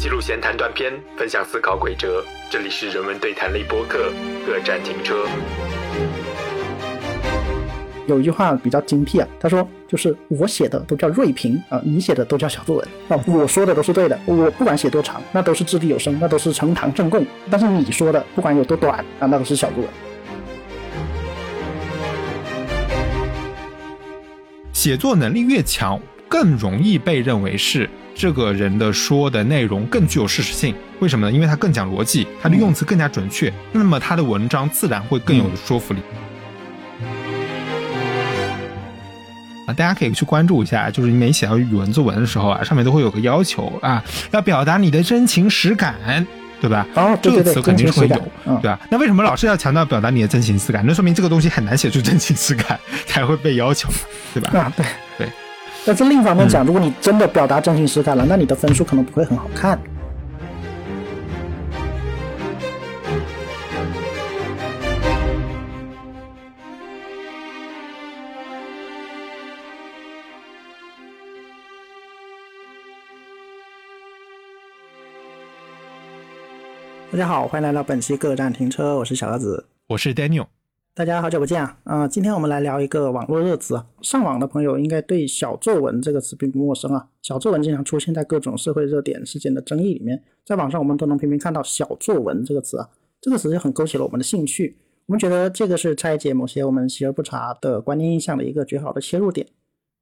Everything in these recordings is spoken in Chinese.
记录闲谈短片，分享思考轨哲。这里是人文对谈类播客，各站停车。有一句话比较精辟啊，他说就是我写的都叫锐评啊，你写的都叫小作文啊，我说的都是对的，我不管写多长，那都是掷地有声，那都是呈堂证供。但是你说的不管有多短啊，那都是小作文。写作能力越强，更容易被认为是这个人的说的内容更具有事实性。为什么呢？因为他更讲逻辑，他的用词更加准确，那么他的文章自然会更有说服力。啊，大家可以去关注一下，就是你每写到语文作文的时候啊，上面都会有个要求啊，要表达你的真情实感。对吧？哦，这个词肯定是会有，对吧？那为什么老师要强调表达你的真情实感？那说明这个东西很难写出真情实感，才会被要求，对吧？啊，对对。但是另一方面讲，如果你真的表达真情实感了，那你的分数可能不会很好看。大家好，欢迎来到本期各站停车，我是小鸭子，我是 Daniel，大家好久不见啊！啊，今天我们来聊一个网络热词，上网的朋友应该对“小作文”这个词并不陌生啊。小作文经常出现在各种社会热点事件的争议里面，在网上我们都能频频看到“小作文”这个词啊，这个词就很勾起了我们的兴趣，我们觉得这个是拆解某些我们习而不察的观念印象的一个绝好的切入点。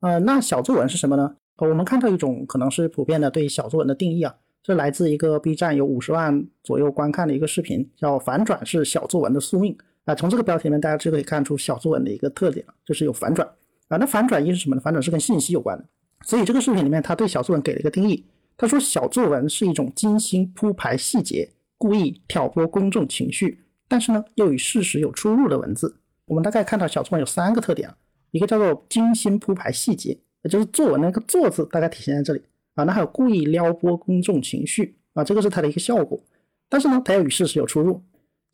呃，那小作文是什么呢？我们看到一种可能是普遍的对小作文的定义啊。这来自一个 B 站有五十万左右观看的一个视频，叫“反转是小作文的宿命”啊。从这个标题呢，大家就可以看出小作文的一个特点就是有反转啊。那反转意是什么呢？反转是跟信息有关的。所以这个视频里面，他对小作文给了一个定义，他说小作文是一种精心铺排细节、故意挑拨公众情绪，但是呢又与事实有出入的文字。我们大概看到小作文有三个特点啊，一个叫做精心铺排细节，也就是作文那个“作”字，大概体现在这里。啊，那还有故意撩拨公众情绪啊，这个是它的一个效果。但是呢，它要与事实有出入，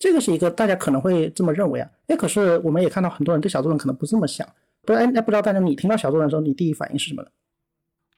这个是一个大家可能会这么认为啊。哎，可是我们也看到很多人对小作文可能不这么想。不，哎，那不知道大家你听到小作文的时候，你第一反应是什么呢？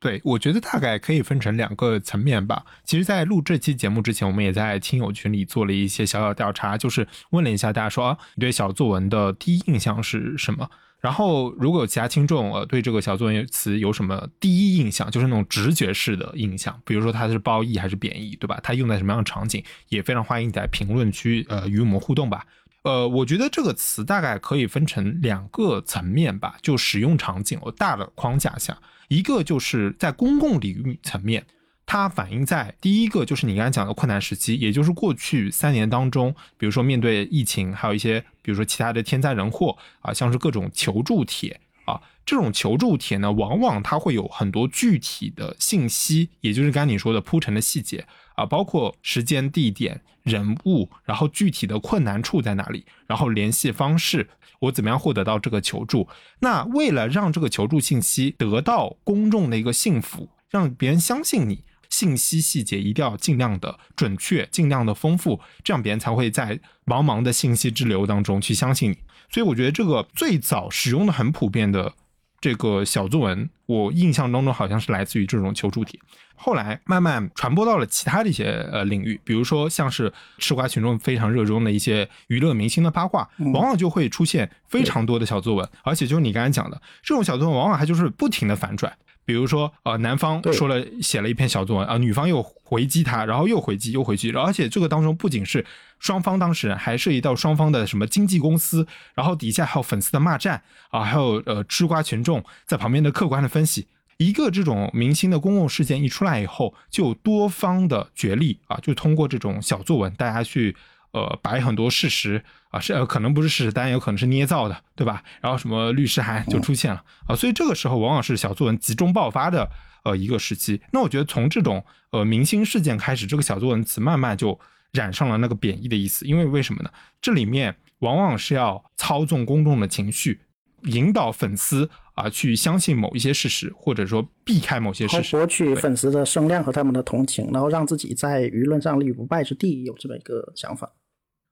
对，我觉得大概可以分成两个层面吧。其实，在录这期节目之前，我们也在亲友群里做了一些小小调查，就是问了一下大家说，你对小作文的第一印象是什么？然后，如果有其他听众呃对这个小作文词有什么第一印象，就是那种直觉式的印象，比如说它是褒义还是贬义，对吧？它用在什么样的场景，也非常欢迎你在评论区呃与我们互动吧。呃，我觉得这个词大概可以分成两个层面吧，就使用场景哦大的框架下，一个就是在公共领域层面。它反映在第一个就是你刚才讲的困难时期，也就是过去三年当中，比如说面对疫情，还有一些比如说其他的天灾人祸啊，像是各种求助帖啊，这种求助帖呢，往往它会有很多具体的信息，也就是刚才你说的铺陈的细节啊，包括时间、地点、人物，然后具体的困难处在哪里，然后联系方式，我怎么样获得到这个求助？那为了让这个求助信息得到公众的一个信服，让别人相信你。信息细节一定要尽量的准确，尽量的丰富，这样别人才会在茫茫的信息之流当中去相信你。所以我觉得这个最早使用的很普遍的这个小作文，我印象当中好像是来自于这种求助帖，后来慢慢传播到了其他的一些呃领域，比如说像是吃瓜群众非常热衷的一些娱乐明星的八卦，往往就会出现非常多的小作文，而且就是你刚才讲的这种小作文，往往还就是不停的反转。比如说，呃，男方说了写了一篇小作文啊，女方又回击他，然后又回击又回击，而且这个当中不仅是双方当事人，还涉及到双方的什么经纪公司，然后底下还有粉丝的骂战啊，还有呃吃瓜群众在旁边的客观的分析。一个这种明星的公共事件一出来以后，就多方的角力啊，就通过这种小作文，大家去。呃，摆很多事实啊，是呃可能不是事实，当然有可能是捏造的，对吧？然后什么律师函就出现了啊，所以这个时候往往是小作文集中爆发的呃一个时期。那我觉得从这种呃明星事件开始，这个小作文词慢慢就染上了那个贬义的意思。因为为什么呢？这里面往往是要操纵公众的情绪，引导粉丝啊去相信某一些事实，或者说避开某些事实，博取粉丝的声量和他们的同情，然后让自己在舆论上立于不败之地，有这么一个想法。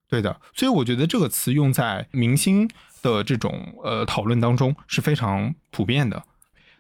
对的，所以我觉得这个词用在明星的这种呃讨论当中是非常普遍的。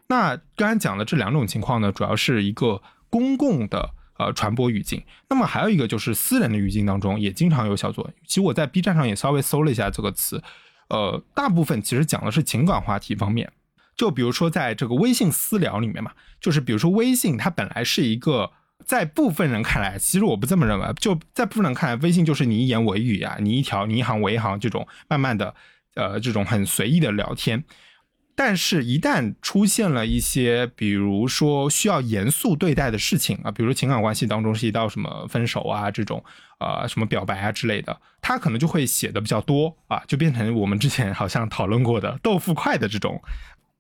那刚才讲的这两种情况呢，主要是一个公共的呃传播语境。那么还有一个就是私人的语境当中也经常有小作文。其实我在 B 站上也稍微搜了一下这个词，呃，大部分其实讲的是情感话题方面。就比如说在这个微信私聊里面嘛，就是比如说微信它本来是一个，在部分人看来，其实我不这么认为，就在部分人看来，微信就是你一言我一语啊，你一条你一行我一行这种慢慢的，呃，这种很随意的聊天。但是，一旦出现了一些，比如说需要严肃对待的事情啊，比如说情感关系当中涉及到什么分手啊这种，呃，什么表白啊之类的，他可能就会写的比较多啊，就变成我们之前好像讨论过的豆腐块的这种。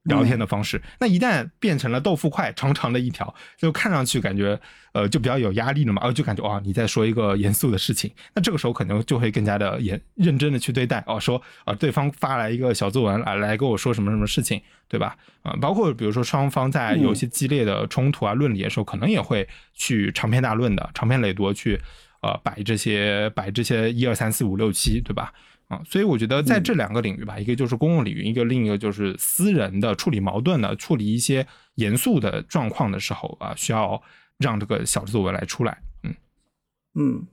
聊天的方式，那一旦变成了豆腐块，长长的一条，就看上去感觉，呃，就比较有压力了嘛，哦，就感觉哇，你在说一个严肃的事情，那这个时候可能就会更加的严认真的去对待，哦，说啊，对方发来一个小作文来来跟我说什么什么事情，对吧？啊，包括比如说双方在有一些激烈的冲突啊、论理的时候，可能也会去长篇大论的、长篇累牍去，呃，摆这些摆这些一二三四五六七，对吧？啊，所以我觉得在这两个领域吧，一个就是公共领域，一个另一个就是私人的处理矛盾的、处理一些严肃的状况的时候啊，需要让这个小作文来出来。嗯嗯，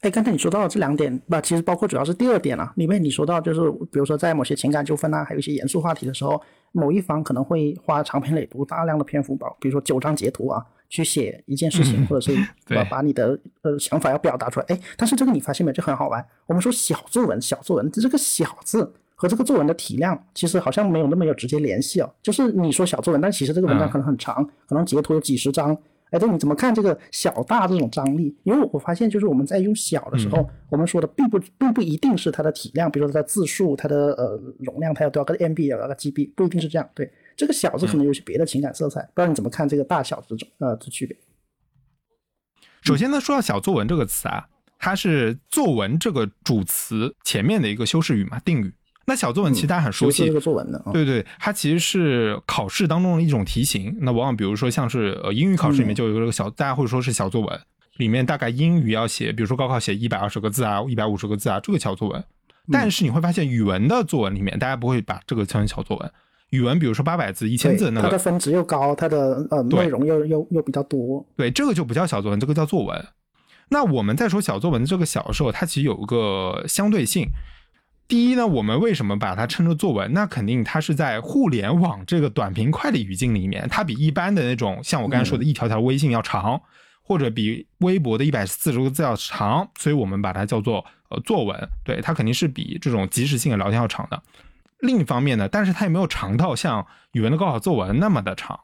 哎，刚才你说到这两点，那，其实包括主要是第二点啊，里面你说到就是，比如说在某些情感纠纷啊，还有一些严肃话题的时候，某一方可能会花长篇累牍、大量的篇幅，包比如说九张截图啊。去写一件事情，或者是 把把你的呃想法要表达出来，哎，但是这个你发现没？就很好玩。我们说小作文，小作文，这个小字和这个作文的体量其实好像没有那么有直接联系哦。就是你说小作文，但其实这个文章可能很长，可能截图有几十张。哎，对，你怎么看这个小大这种张力？因为我发现，就是我们在用小的时候，我们说的并不并不一定是它的体量，比如说它的字数、它的呃容量，它有多少个 MB 有、多少个 GB，不一定是这样。对。这个小字可能有些别的情感色彩，不知道你怎么看这个大小这种呃的区别。首先呢，说到小作文这个词啊，它是作文这个主词前面的一个修饰语嘛，定语。那小作文其实大家很熟悉，这个作文的，对对，它其实是考试当中的一种题型。那往往比如说像是呃英语考试里面就有这个小，大家会说是小作文，里面大概英语要写，比如说高考写一百二十个字啊，一百五十个字啊，这个小作文。但是你会发现语文的作文里面，大家不会把这个称为小作文。语文，比如说八百字、一千字，那个它的分值又高，它的呃内容又又又比较多。对，这个就不叫小作文，这个叫作文。那我们在说小作文这个小的时候，它其实有一个相对性。第一呢，我们为什么把它称作作文？那肯定它是在互联网这个短平快的语境里面，它比一般的那种像我刚才说的一条条微信要长，或者比微博的一百四十个字要长，所以我们把它叫做呃作文。对，它肯定是比这种即时性的聊天要长的。另一方面呢，但是它也没有长到像语文的高考作文那么的长，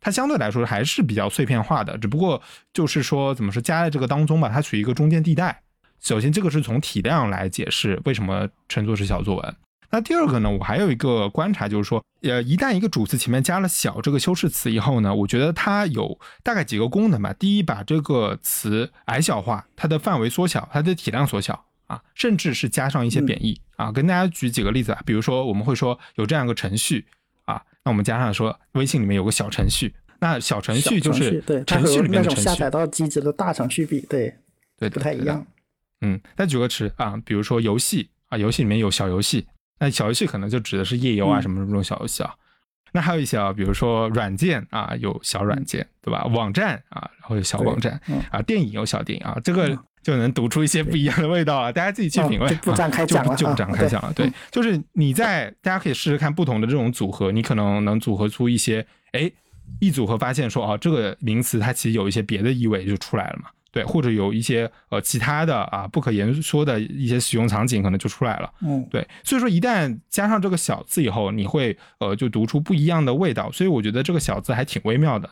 它相对来说还是比较碎片化的。只不过就是说，怎么说夹在这个当中吧，它处于一个中间地带。首先，这个是从体量来解释为什么称作是小作文。那第二个呢，我还有一个观察，就是说，呃，一旦一个主词前面加了“小”这个修饰词以后呢，我觉得它有大概几个功能吧。第一，把这个词矮小化，它的范围缩小，它的体量缩小。啊，甚至是加上一些贬义啊，跟大家举几个例子啊，比如说我们会说有这样一个程序啊，那我们加上说微信里面有个小程序，那小程序就是程序里面的程序，下载到机子的大程序比对对不太一样。嗯，再举个词啊，比如说游戏啊，游戏里面有小游戏，那小游戏可能就指的是页游啊什么什么这种小游戏啊。那还有一些啊，比如说软件啊，有小软件对吧？网站啊，然后有小网站啊，电影有小电影啊，这个。就能读出一些不一样的味道了，大家自己去品味。不展开讲了，就不展开讲了。对，就是你在大家可以试试看不同的这种组合，你可能能组合出一些，哎，一组合发现说，哦，这个名词它其实有一些别的意味就出来了嘛。对，或者有一些呃其他的啊不可言说的一些使用场景可能就出来了。嗯，对，所以说一旦加上这个小字以后，你会呃就读出不一样的味道。所以我觉得这个小字还挺微妙的。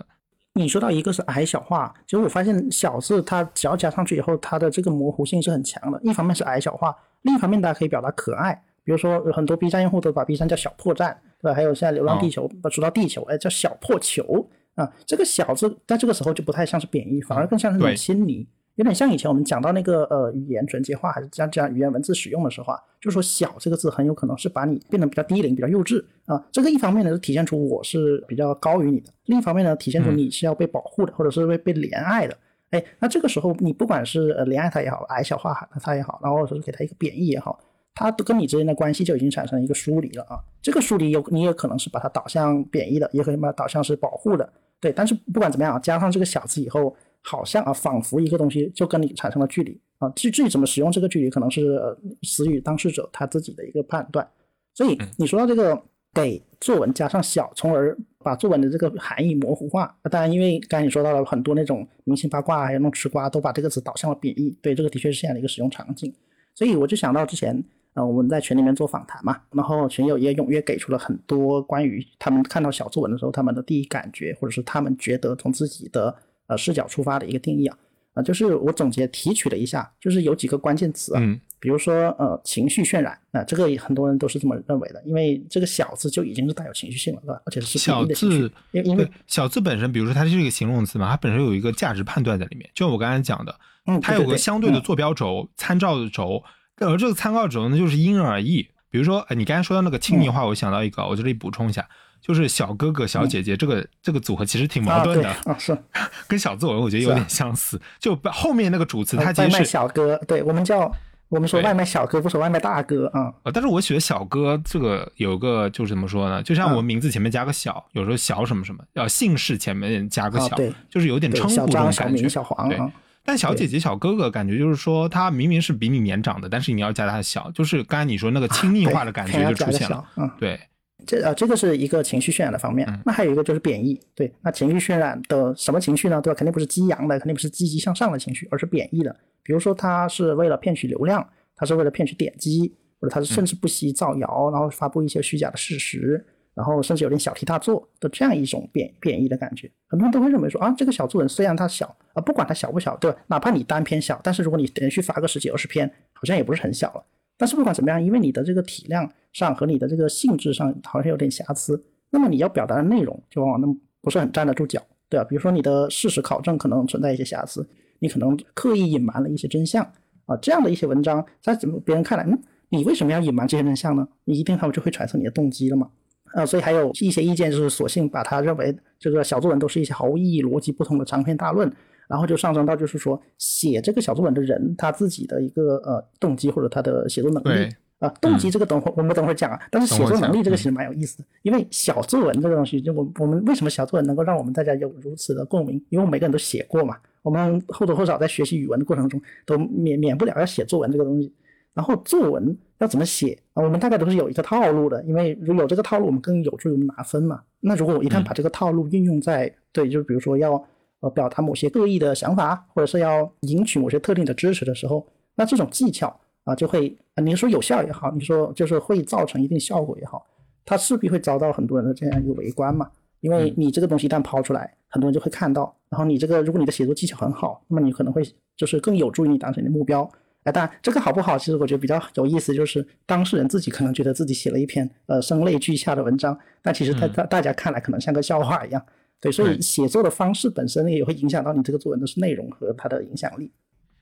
你说到一个是矮小化，其实我发现小字它只要加上去以后，它的这个模糊性是很强的。一方面是矮小化，另一方面大家可以表达可爱，比如说有很多 B 站用户都把 B 站叫小破站，对吧？还有现在流浪地球，把说到地球，哎，叫小破球啊。这个小字在这个时候就不太像是贬义，反而更像是一种亲昵。有点像以前我们讲到那个呃语言纯洁化，还是像这样语言文字使用的时候啊，就是说“小”这个字很有可能是把你变得比较低龄、比较幼稚啊。这个一方面呢是体现出我是比较高于你的，另一方面呢体现出你是要被保护的，或者是被被怜爱的。哎，那这个时候你不管是呃怜爱他也好，矮小化他也好，然后说是给他一个贬义也好，他都跟你之间的关系就已经产生一个疏离了啊。这个疏离有你也可能是把它导向贬义的，也可以把它导向是保护的。对，但是不管怎么样，加上这个小字以后。好像啊，仿佛一个东西就跟你产生了距离啊。至至于怎么使用这个距离，可能是呃死于当事者他自己的一个判断。所以你说到这个给作文加上小，从而把作文的这个含义模糊化。当然，因为刚才你说到了很多那种明星八卦还有那种吃瓜，都把这个词导向了贬义。对，这个的确是这样的一个使用场景。所以我就想到之前。呃，我们在群里面做访谈嘛，然后群友也踊跃给出了很多关于他们看到小作文的时候他们的第一感觉，或者是他们觉得从自己的呃视角出发的一个定义啊，啊，就是我总结提取了一下，就是有几个关键词啊，比如说呃情绪渲染啊，这个很多人都是这么认为的，因为这个小字就已经是带有情绪性了，对吧？而且是小字，因因为小字本身，比如说它是一个形容词嘛，它本身有一个价值判断在里面，就我刚才讲的，嗯，它有个相对的坐标轴、参照的轴。而这个参考轴呢，就是因人而异。比如说，哎，你刚才说到那个亲昵话，我想到一个，我这里补充一下，就是小哥哥、小姐姐这个这个组合其实挺矛盾的啊，是 跟小作文我觉得有点相似。就后面那个主词，它其实是小哥，对我们叫我们说外卖小哥，不说外卖大哥啊。但是我觉得小哥这个有个就是怎么说呢？就像我名字前面加个小，有时候小什么什么，要姓氏前面加个小，就是有点称呼这种感觉。小黄，对。但小姐姐、小哥哥，感觉就是说，他明明是比你年长的，但是你要加他小，就是刚才你说那个亲密化的感觉就出现了。嗯，对，这呃，这个是一个情绪渲染的方面。那还有一个就是贬义，对，那情绪渲染的什么情绪呢？对吧？肯定不是激扬的，肯定不是积极向上的情绪，而是贬义的。比如说，他是为了骗取流量，他是为了骗取点击，或者他是甚至不惜造谣，然后发布一些虚假的事实。然后甚至有点小题大做的这样一种贬贬义的感觉，很多人都会认为说啊，这个小作文虽然它小啊，不管它小不小，对吧？哪怕你单篇小，但是如果你连续发个十几二十篇，好像也不是很小了。但是不管怎么样，因为你的这个体量上和你的这个性质上好像有点瑕疵，那么你要表达的内容就往往那不是很站得住脚，对吧？比如说你的事实考证可能存在一些瑕疵，你可能刻意隐瞒了一些真相啊，这样的一些文章在怎么别人看来，嗯，你为什么要隐瞒这些真相呢？你一定他们就会揣测你的动机了嘛。呃，所以还有一些意见就是索性把他认为这个小作文都是一些毫无意义、逻辑不通的长篇大论，然后就上升到就是说写这个小作文的人他自己的一个呃动机或者他的写作能力啊，动机这个等会我们等会儿讲啊，但是写作能力这个其实蛮有意思的，因为小作文这个东西，就我我们为什么小作文能够让我们大家有如此的共鸣？因为我们每个人都写过嘛，我们或多或少在学习语文的过程中都免免不了要写作文这个东西。然后作文要怎么写啊？我们大概都是有一个套路的，因为如果有这个套路，我们更有助于我们拿分嘛。那如果我一旦把这个套路运用在对，就是比如说要呃表达某些恶意的想法，或者是要赢取某些特定的支持的时候，那这种技巧啊就会啊，你说有效也好，你说就是会造成一定效果也好，它势必会遭到很多人的这样一个围观嘛。因为你这个东西一旦抛出来，很多人就会看到。然后你这个如果你的写作技巧很好，那么你可能会就是更有助于你达成你的目标。哎，当然这个好不好，其实我觉得比较有意思，就是当事人自己可能觉得自己写了一篇呃声泪俱下的文章，但其实在大大家看来可能像个笑话一样。对，所以写作的方式本身也会影响到你这个作文的是内容和它的影响力。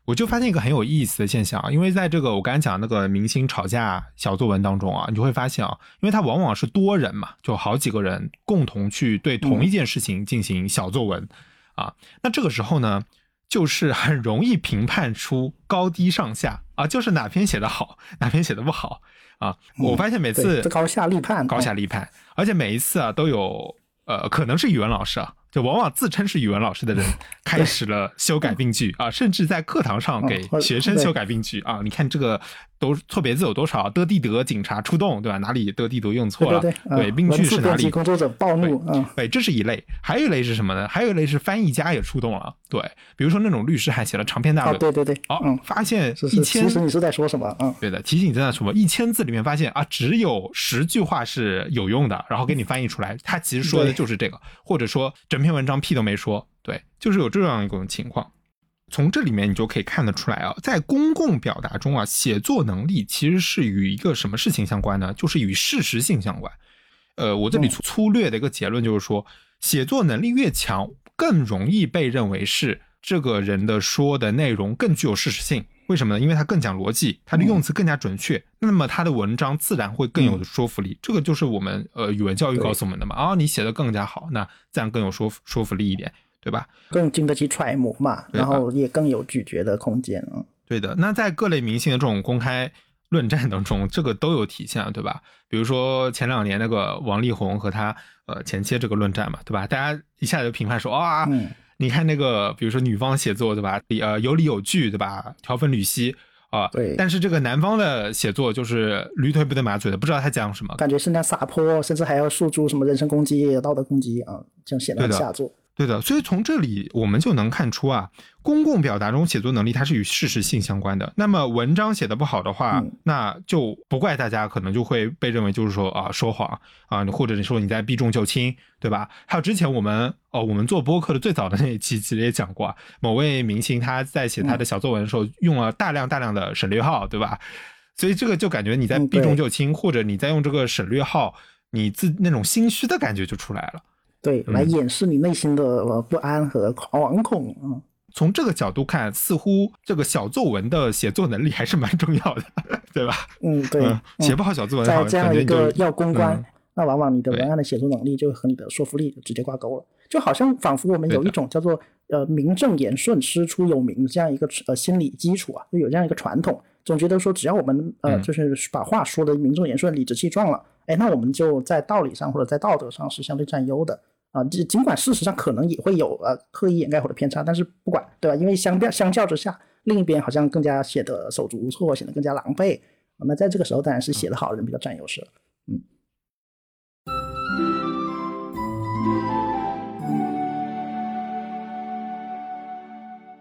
我就发现一个很有意思的现象，因为在这个我刚才讲那个明星吵架小作文当中啊，你就会发现啊，因为它往往是多人嘛，就好几个人共同去对同一件事情进行小作文啊，那这个时候呢。就是很容易评判出高低上下啊，就是哪篇写的好，哪篇写的不好啊。我发现每次高下立判，高下立判，而且每一次啊都有呃，可能是语文老师啊，就往往自称是语文老师的人 开始了修改病句啊，甚至在课堂上给学生修改病句啊。你看这个。都错别字有多少？的地德警察出动，对吧？哪里的地德用错了？对，病句是哪里？工作者暴怒。嗯，对，这是一类。还有一类是什么呢？还有一类是翻译家也出动了。对，比如说那种律师还写了长篇大论。对对对。哦，发现一千。其实你是在说什么？嗯，对的，提醒你在说什么？一千字里面发现啊，只有十句话是有用的，然后给你翻译出来，他其实说的就是这个，或者说整篇文章屁都没说。对，就是有这样一种情况。从这里面你就可以看得出来啊，在公共表达中啊，写作能力其实是与一个什么事情相关呢？就是与事实性相关。呃，我这里粗粗略的一个结论就是说，写作能力越强，更容易被认为是这个人的说的内容更具有事实性。为什么呢？因为他更讲逻辑，他的用词更加准确，那么他的文章自然会更有说服力。这个就是我们呃语文教育告诉我们的嘛。啊，你写的更加好，那自然更有说说服力一点。对吧？更经得起揣摩嘛，然后也更有咀嚼的空间啊。对的，那在各类明星的这种公开论战当中，这个都有体现，对吧？比如说前两年那个王力宏和他呃前妻这个论战嘛，对吧？大家一下就评判说啊，你看那个，比如说女方写作，对吧？理呃有理有据，对吧？条分缕析啊。对。但是这个男方的写作就是驴腿不对马嘴的，不知道他讲什么，感觉是那撒泼，甚至还要诉诸什么人身攻击、道德攻击啊，这样显得很下作。对的，所以从这里我们就能看出啊，公共表达中写作能力它是与事实性相关的。那么文章写的不好的话，那就不怪大家，可能就会被认为就是说啊说谎啊，或者你说你在避重就轻，对吧？还有之前我们哦，我们做播客的最早的那一期其实也讲过，某位明星他在写他的小作文的时候用了大量大量的省略号，对吧？所以这个就感觉你在避重就轻，或者你在用这个省略号，你自那种心虚的感觉就出来了。对，来掩饰你内心的不安和惶恐嗯，从这个角度看，似乎这个小作文的写作能力还是蛮重要的，对吧？嗯，对，写不好小作文，在这样一个要公关，那往往你的文案的写作能力就和你的说服力直接挂钩了。就好像仿佛我们有一种叫做呃名正言顺、师出有名这样一个呃心理基础啊，就有这样一个传统，总觉得说只要我们呃就是把话说的名正言顺、理直气壮了，哎，那我们就在道理上或者在道德上是相对占优的。啊，尽尽管事实上可能也会有呃刻意掩盖或者偏差，但是不管对吧？因为相较相较之下，另一边好像更加显得手足无措，显得更加狼狈。那在这个时候，当然是写的好的人比较占优势了。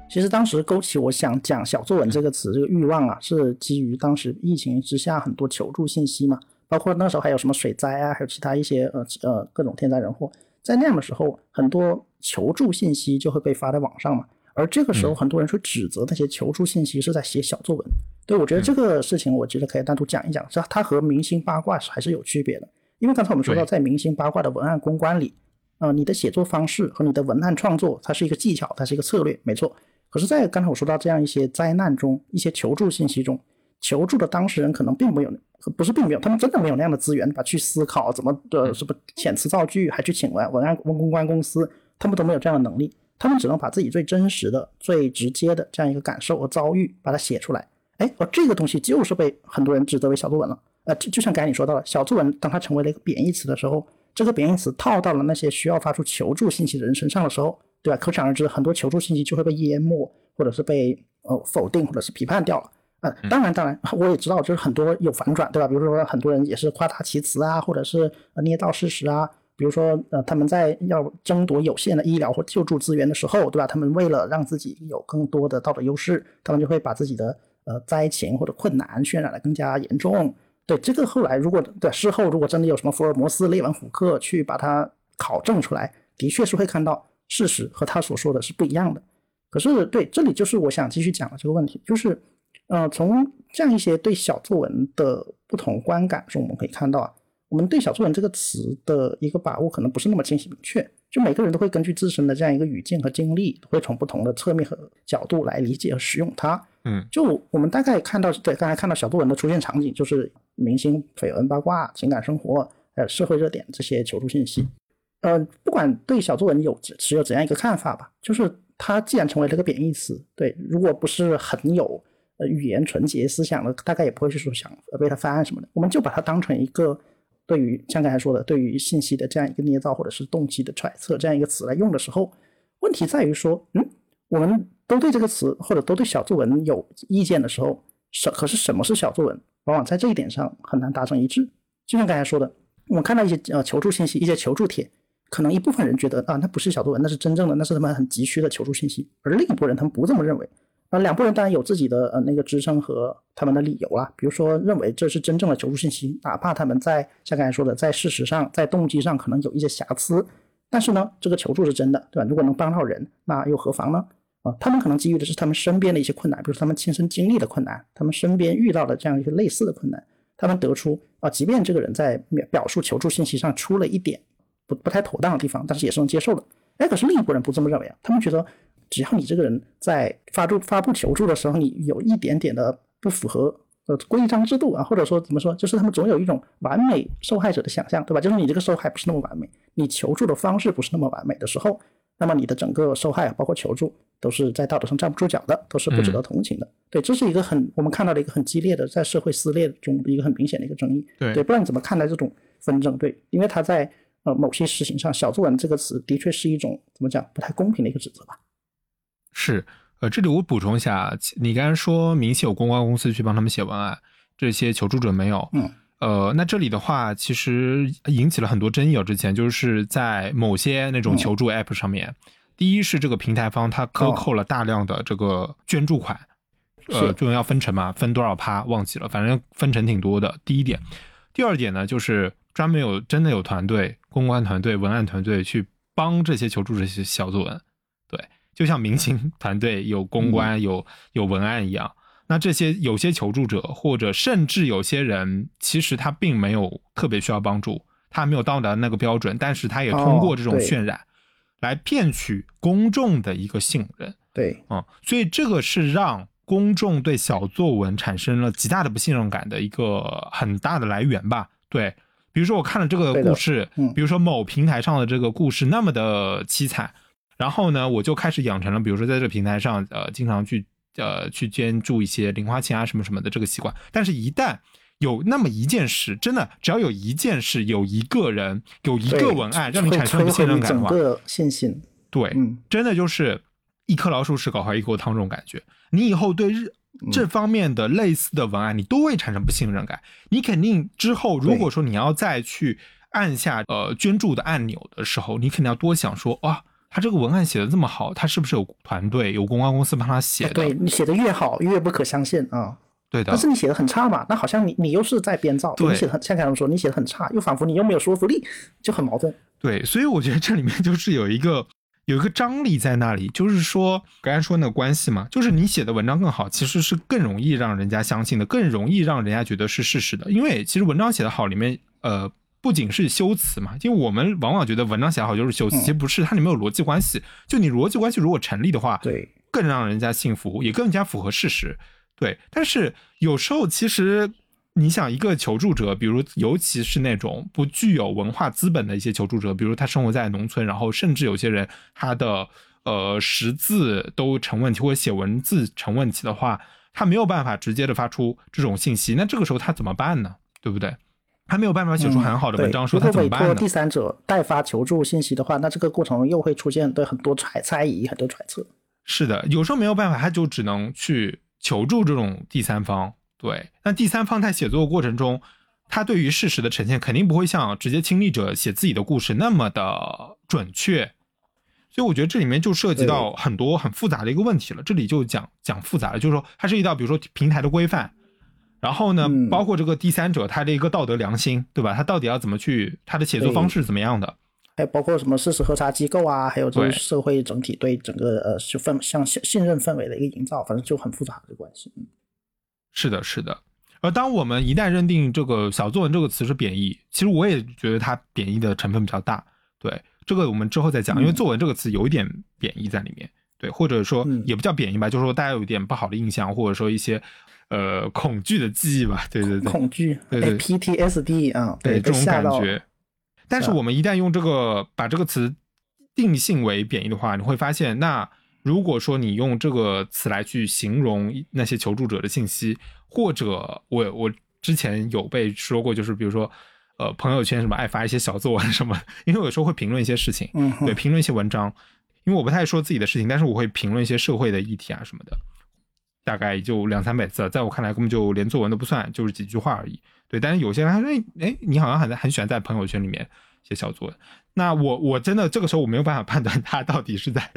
其实当时勾起我想讲小作文这个词这个欲望啊，是基于当时疫情之下很多求助信息嘛，包括那时候还有什么水灾啊，还有其他一些呃呃各种天灾人祸。在那样的时候，很多求助信息就会被发在网上嘛，而这个时候，很多人去指责那些求助信息是在写小作文。对我觉得这个事情，我觉得可以单独讲一讲，是它和明星八卦还是有区别的。因为刚才我们说到，在明星八卦的文案公关里，啊，你的写作方式和你的文案创作，它是一个技巧，它是一个策略，没错。可是，在刚才我说到这样一些灾难中，一些求助信息中，求助的当事人可能并没有。不是并没有，他们真的没有那样的资源，把去思考怎么的什么遣词造句，还去请文文案文公关公司，他们都没有这样的能力，他们只能把自己最真实的、最直接的这样一个感受和遭遇把它写出来。哎，而这个东西就是被很多人指责为小作文了。呃，就就像刚才你说到了，小作文当它成为了一个贬义词的时候，这个贬义词套到了那些需要发出求助信息的人身上的时候，对吧？可想而知，很多求助信息就会被淹没，或者是被呃否定，或者是批判掉了。呃，当然，当然，我也知道，就是很多有反转，对吧？比如说，很多人也是夸大其词啊，或者是捏造事实啊。比如说，呃，他们在要争夺有限的医疗或救助资源的时候，对吧？他们为了让自己有更多的道德优势，他们就会把自己的呃灾情或者困难渲染的更加严重。对这个后来，如果对事后如果真的有什么福尔摩斯、列文虎克去把它考证出来，的确是会看到事实和他所说的是不一样的。可是，对这里就是我想继续讲的这个问题，就是。呃，从这样一些对小作文的不同观感中，我们可以看到啊，我们对小作文这个词的一个把握可能不是那么清晰明确。就每个人都会根据自身的这样一个语境和经历，会从不同的侧面和角度来理解和使用它。嗯，就我们大概看到，对刚才看到小作文的出现场景，就是明星、绯闻、八卦、情感生活、呃社会热点这些求助信息。呃，不管对小作文有持有怎样一个看法吧，就是它既然成为了个贬义词，对，如果不是很有。呃，语言纯洁思想的，大概也不会去说想为它翻案什么的。我们就把它当成一个对于像刚才说的，对于信息的这样一个捏造或者是动机的揣测这样一个词来用的时候，问题在于说，嗯，我们都对这个词或者都对小作文有意见的时候，什可是什么是小作文，往往在这一点上很难达成一致。就像刚才说的，我看到一些呃求助信息，一些求助帖，可能一部分人觉得啊，那不是小作文，那是真正的，那是他们很急需的求助信息，而另一部分人他们不这么认为。啊，两拨人当然有自己的呃那个支撑和他们的理由啦，比如说认为这是真正的求助信息，哪怕他们在像刚才说的，在事实上、在动机上可能有一些瑕疵，但是呢，这个求助是真的，对吧？如果能帮到人，那又何妨呢？啊，他们可能基于的是他们身边的一些困难，比如他们亲身经历的困难，他们身边遇到的这样一些类似的困难，他们得出啊，即便这个人在表述求助信息上出了一点不不太妥当的地方，但是也是能接受的。哎，可是另一拨人不这么认为啊，他们觉得。只要你这个人在发出发布求助的时候，你有一点点的不符合呃规章制度啊，或者说怎么说，就是他们总有一种完美受害者的想象，对吧？就是你这个受害不是那么完美，你求助的方式不是那么完美的时候，那么你的整个受害包括求助都是在道德上站不住脚的，都是不值得同情的。对，这是一个很我们看到的一个很激烈的在社会撕裂中的一个很明显的一个争议。对，不知道你怎么看待这种纷争？对，因为他在。呃某些事情上，小作文这个词的确是一种怎么讲不太公平的一个指责吧。是，呃，这里我补充一下，你刚才说明显有公关公司去帮他们写文案，这些求助者没有。嗯，呃，那这里的话，其实引起了很多争议啊。之前就是在某些那种求助 App 上面，第一是这个平台方他克扣了大量的这个捐助款，呃，最终要分成嘛，分多少趴忘记了，反正分成挺多的。第一点，第二点呢，就是专门有真的有团队、公关团队、文案团队去帮这些求助者写小作文，对。就像明星团队有公关、有有文案一样，那这些有些求助者，或者甚至有些人，其实他并没有特别需要帮助，他没有到达那个标准，但是他也通过这种渲染，来骗取公众的一个信任。对，嗯，所以这个是让公众对小作文产生了极大的不信任感的一个很大的来源吧？对，比如说我看了这个故事，比如说某平台上的这个故事那么的凄惨。然后呢，我就开始养成了，比如说在这个平台上，呃，经常去，呃，去捐助一些零花钱啊，什么什么的这个习惯。但是，一旦有那么一件事，真的，只要有一件事，有一个人，有一个文案，让你产生不信任感的话，整个信心，对，真的就是一颗老鼠屎搞坏一锅汤这种感觉。你以后对日这方面的类似的文案，你都会产生不信任感。你肯定之后，如果说你要再去按下呃捐助的按钮的时候，你肯定要多想说，哇。他这个文案写的这么好，他是不是有团队、有公关公司帮他写的？对你写的越好，越不可相信啊。对的。但是你写的很差嘛，那好像你你又是在编造。对。你写的很像刚才说，你写的很差，又仿佛你又没有说服力，就很矛盾。对，所以我觉得这里面就是有一个有一个张力在那里，就是说刚才说那个关系嘛，就是你写的文章更好，其实是更容易让人家相信的，更容易让人家觉得是事实的。因为其实文章写的好，里面呃。不仅是修辞嘛，因为我们往往觉得文章写好就是修辞，其实不是，它里面有逻辑关系。就你逻辑关系如果成立的话，对，更让人家信服，也更加符合事实。对，但是有时候其实你想，一个求助者，比如尤其是那种不具有文化资本的一些求助者，比如他生活在农村，然后甚至有些人他的呃识字都成问题，或者写文字成问题的话，他没有办法直接的发出这种信息，那这个时候他怎么办呢？对不对？他没有办法写出很好的文章，说他怎么办呢？如果委托第三者代发求助信息的话，那这个过程又会出现对很多揣猜疑、很多揣测。是的，有时候没有办法，他就只能去求助这种第三方。对，那第三方在写作过程中，他对于事实的呈现肯定不会像直接亲历者写自己的故事那么的准确。所以我觉得这里面就涉及到很多很复杂的一个问题了。这里就讲讲复杂了，就是说它涉及到比如说平台的规范。然后呢，包括这个第三者他的一个道德良心，对吧？他到底要怎么去，他的写作方式怎么样的？还包括什么事实核查机构啊，还有这个社会整体对整个呃是氛像信信任氛围的一个营造，反正就很复杂的关系。嗯，是的，是的。而当我们一旦认定这个小作文这个词是贬义，其实我也觉得它贬义的成分比较大。对，这个我们之后再讲，因为作文这个词有一点贬义在里面。对，或者说也不叫贬义吧，就是说大家有一点不好的印象，或者说一些。呃，恐惧的记忆吧，对对对，恐惧，对对，PTSD 啊，对这种感觉。但是我们一旦用这个把这个词定性为贬义的话，你会发现，那如果说你用这个词来去形容那些求助者的信息，或者我我之前有被说过，就是比如说呃朋友圈什么爱发一些小作文什么，因为有时候会评论一些事情，嗯，对，评论一些文章，因为我不太说自己的事情，但是我会评论一些社会的议题啊什么的。大概也就两三百字，在我看来根本就连作文都不算，就是几句话而已。对，但是有些人他说，哎，你好像很很喜欢在朋友圈里面写小作文。那我我真的这个时候我没有办法判断他到底是在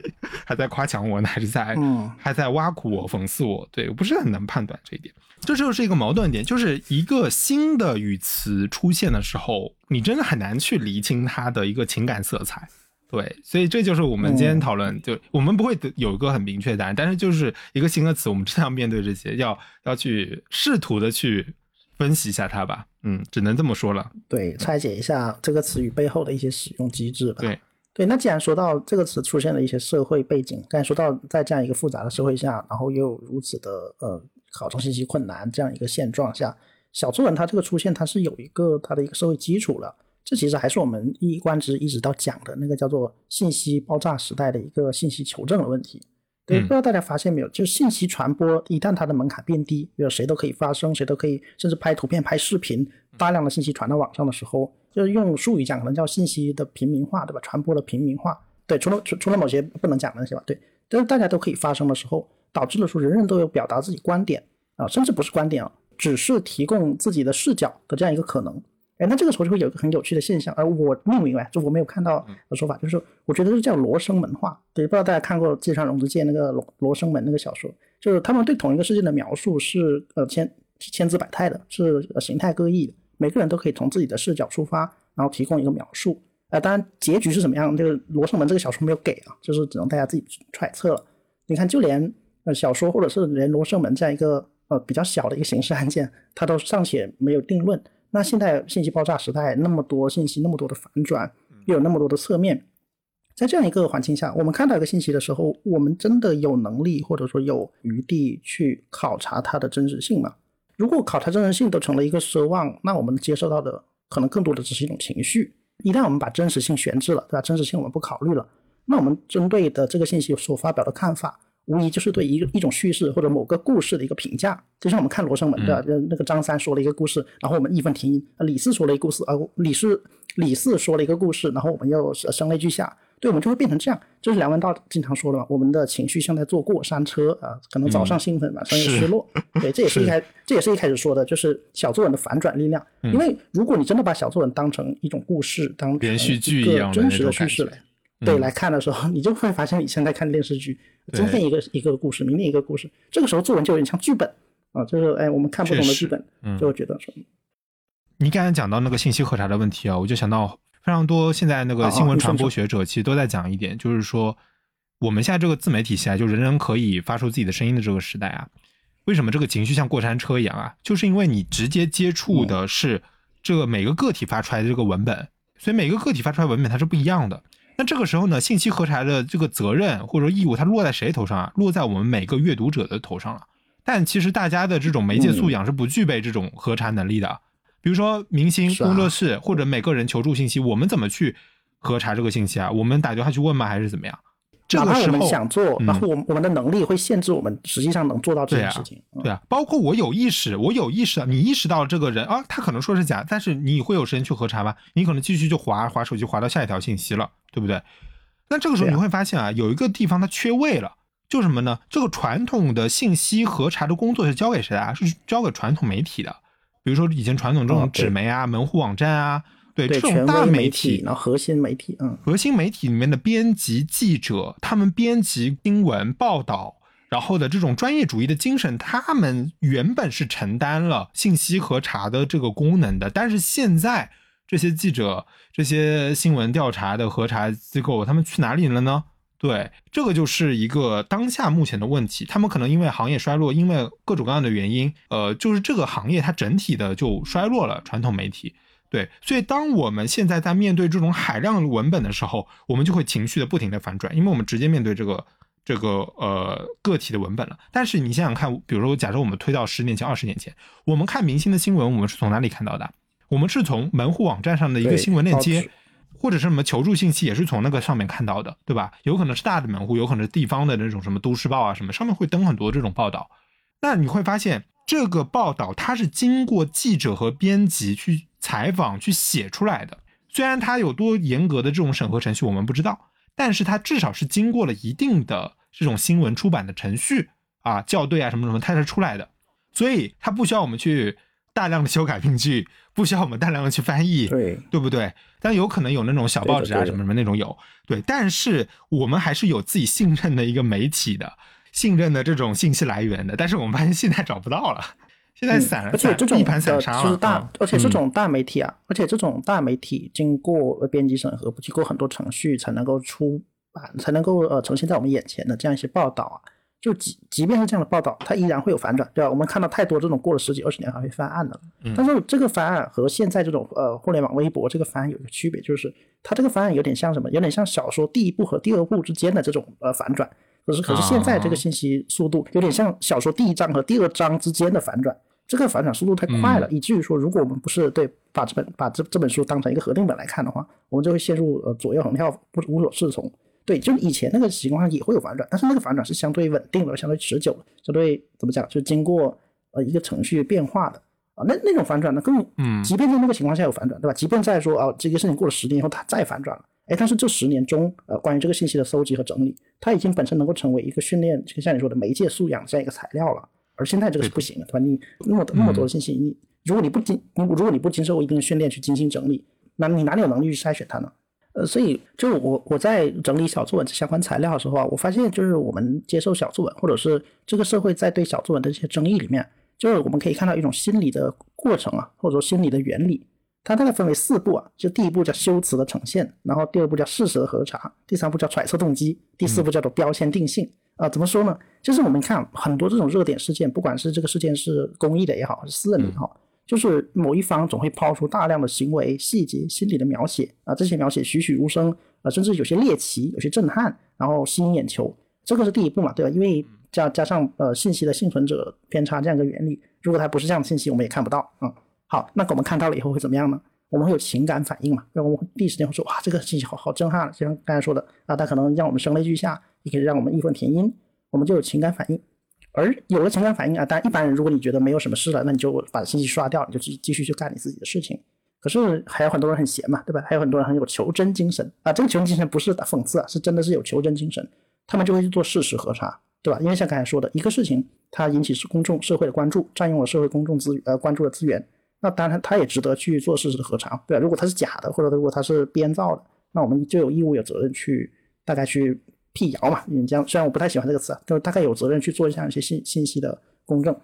还在夸奖我呢，还是在还在挖苦我、讽刺我。对我不是很能判断这一点。这就是一个矛盾点，就是一个新的语词出现的时候，你真的很难去厘清它的一个情感色彩。对，所以这就是我们今天讨论，就我们不会有一个很明确的答案，但是就是一个新的词，我们真的要面对这些，要要去试图的去分析一下它吧，嗯，只能这么说了。对，拆解一下这个词语背后的一些使用机制吧。对，对，那既然说到这个词出现了一些社会背景，刚才说到在这样一个复杂的社会下，然后又有如此的呃考证信息困难这样一个现状下，小作文它这个出现，它是有一个它的一个社会基础了。这其实还是我们一以贯之一直到讲的那个叫做信息爆炸时代的一个信息求证的问题。对，不知道大家发现没有，就信息传播一旦它的门槛变低，比如谁都可以发声，谁都可以，甚至拍图片、拍视频，大量的信息传到网上的时候，就是用术语讲，可能叫信息的平民化，对吧？传播的平民化，对，除了除除了某些不能讲的那些吧，对，但是大家都可以发声的时候，导致了说人人都有表达自己观点啊，甚至不是观点啊，只是提供自己的视角的这样一个可能。哎，那这个时候就会有一个很有趣的现象，而我不明白，就我没有看到的说法，就是我觉得是叫罗生门化。对，不知道大家看过芥川龙之介那个罗罗生门那个小说，就是他们对同一个事件的描述是呃千千姿百态的，是形态各异的，每个人都可以从自己的视角出发，然后提供一个描述。呃，当然结局是怎么样，这个罗生门这个小说没有给啊，就是只能大家自己揣测了。你看，就连呃小说或者是连罗生门这样一个呃比较小的一个刑事案件，它都尚且没有定论。那现在信息爆炸时代，那么多信息，那么多的反转，又有那么多的侧面，在这样一个环境下，我们看到一个信息的时候，我们真的有能力或者说有余地去考察它的真实性吗？如果考察真实性都成了一个奢望，那我们接受到的可能更多的只是一种情绪。一旦我们把真实性悬置了，对吧？真实性我们不考虑了，那我们针对的这个信息所发表的看法。无疑就是对一个一种叙事或者某个故事的一个评价，就像我们看《罗生门》的，那个张三说了一个故事，然后我们义愤填膺；李四说了一个故事，呃，李四李四说了一个故事，然后我们又声泪俱下，对我们就会变成这样。就是梁文道经常说的嘛，我们的情绪像在坐过山车啊，可能早上兴奋，晚上又失落。对，这也是一开，这也是一开始说的，就是小作文的反转力量。因为如果你真的把小作文当成一种故事，当连续剧一样真实的叙事来。对，来看的时候，你就会发现以前在看电视剧，今天一个一个故事，明天一个故事，这个时候作文就有点像剧本啊，就是哎，我们看不同的剧本，就会觉得说，你刚才讲到那个信息核查的问题啊，我就想到非常多现在那个新闻传播学者其实都在讲一点，就是说我们现在这个自媒体时代，就人人可以发出自己的声音的这个时代啊，为什么这个情绪像过山车一样啊？就是因为你直接接触的是这个每个个体发出来的这个文本，所以每个个体发出来文本它是不一样的。那这个时候呢，信息核查的这个责任或者说义务，它落在谁头上啊？落在我们每个阅读者的头上了。但其实大家的这种媒介素养是不具备这种核查能力的。比如说明星工作室或者每个人求助信息，我们怎么去核查这个信息啊？我们打电话去问吗？还是怎么样？哪怕我们想做，然后我我们的能力会限制我们实际上能做到这件事情。对啊，包括我有意识，我有意识，你意识到这个人啊，他可能说是假，但是你会有时间去核查吗？你可能继续就划划手机，划到下一条信息了，对不对？那这个时候你会发现啊，有一个地方它缺位了，就什么呢？这个传统的信息核查的工作是交给谁啊？是交给传统媒体的，比如说以前传统这种纸媒啊、门户网站啊。对这种大媒体，然后核心媒体，嗯，核心媒体里面的编辑记者，他们编辑新闻报道，然后的这种专业主义的精神，他们原本是承担了信息核查的这个功能的，但是现在这些记者、这些新闻调查的核查机构，他们去哪里了呢？对，这个就是一个当下目前的问题。他们可能因为行业衰落，因为各种各样的原因，呃，就是这个行业它整体的就衰落了，传统媒体。对，所以当我们现在在面对这种海量文本的时候，我们就会情绪的不停的反转，因为我们直接面对这个这个呃个体的文本了。但是你想想看，比如说，假设我们推到十年前、二十年前，我们看明星的新闻，我们是从哪里看到的？我们是从门户网站上的一个新闻链接，或者是什么求助信息，也是从那个上面看到的，对吧？有可能是大的门户，有可能是地方的那种什么都市报啊什么，上面会登很多这种报道。那你会发现，这个报道它是经过记者和编辑去。采访去写出来的，虽然它有多严格的这种审核程序我们不知道，但是它至少是经过了一定的这种新闻出版的程序啊，校对啊什么什么，它是出来的，所以它不需要我们去大量的修改病句，不需要我们大量的去翻译，对。对不对？但有可能有那种小报纸啊什么什么那种有，对，但是我们还是有自己信任的一个媒体的，信任的这种信息来源的，但是我们发现现在找不到了。现在散，而且这种就是大，而且这种大媒体啊，而且这种大媒体经过编辑审核，经过很多程序才能够出版，才能够呃呈现在我们眼前的这样一些报道啊，就即即便是这样的报道，它依然会有反转，对吧？我们看到太多这种过了十几二十年还会翻案的，但是这个翻案和现在这种呃互联网微博这个翻案有一个区别，就是它这个翻案有点像什么？有点像小说第一部和第二部之间的这种呃反转，可是可是现在这个信息速度有点像小说第一章和第二章之间的反转。这个反转速度太快了，以至于说，如果我们不是对把这本把这这本书当成一个核定本来看的话，我们就会陷入呃左右横跳，不无所适从。对，就是以前那个情况下也会有反转，但是那个反转是相对稳定的，相对持久的，相对怎么讲，就经过呃一个程序变化的。啊，那那种反转呢，更嗯即便在那个情况下有反转，对吧？即便在说啊，这个事情过了十年以后它再反转了，哎，但是这十年中，呃，关于这个信息的搜集和整理，它已经本身能够成为一个训练，就像你说的媒介素养这样一个材料了。而现在这个是不行的，对吧？你那么那么多的信息，你如果你不经，你如果你不经受一定的训练去精心整理，那你哪里有能力去筛选它呢？呃，所以就我我在整理小作文相关材料的时候啊，我发现就是我们接受小作文，或者是这个社会在对小作文的这些争议里面，就是我们可以看到一种心理的过程啊，或者说心理的原理。它大概分为四步啊，就第一步叫修辞的呈现，然后第二步叫事实的核查，第三步叫揣测动机，第四步叫做标签定性。啊、怎么说呢？就是我们看很多这种热点事件，不管是这个事件是公益的也好，还是私人的也好，就是某一方总会抛出大量的行为细节、心理的描写啊，这些描写栩栩如生啊，甚至有些猎奇、有些震撼，然后吸引眼球。这个是第一步嘛，对吧？因为加加上呃信息的幸存者偏差这样一个原理，如果它不是这样的信息，我们也看不到啊、嗯。好，那我们看到了以后会怎么样呢？我们会有情感反应嘛？那？我们会第一时间会说哇，这个信息好好震撼，就像刚才说的啊，它可能让我们声泪俱下，也可以让我们义愤填膺，我们就有情感反应。而有了情感反应啊，当然一般人如果你觉得没有什么事了，那你就把信息刷掉，你就继继续去干你自己的事情。可是还有很多人很闲嘛，对吧？还有很多人很有求真精神啊，这个求真精神不是讽刺啊，是真的是有求真精神，他们就会去做事实核查，对吧？因为像刚才说的一个事情，它引起是公众社会的关注，占用了社会公众资呃关注的资源，那当然它也值得去做事实的核查，对吧？如果它是假的，或者如果它是编造的，那我们就有义务有责任去大概去辟谣嘛。你这样虽然我不太喜欢这个词啊，就是大概有责任去做这样一些信信息的公证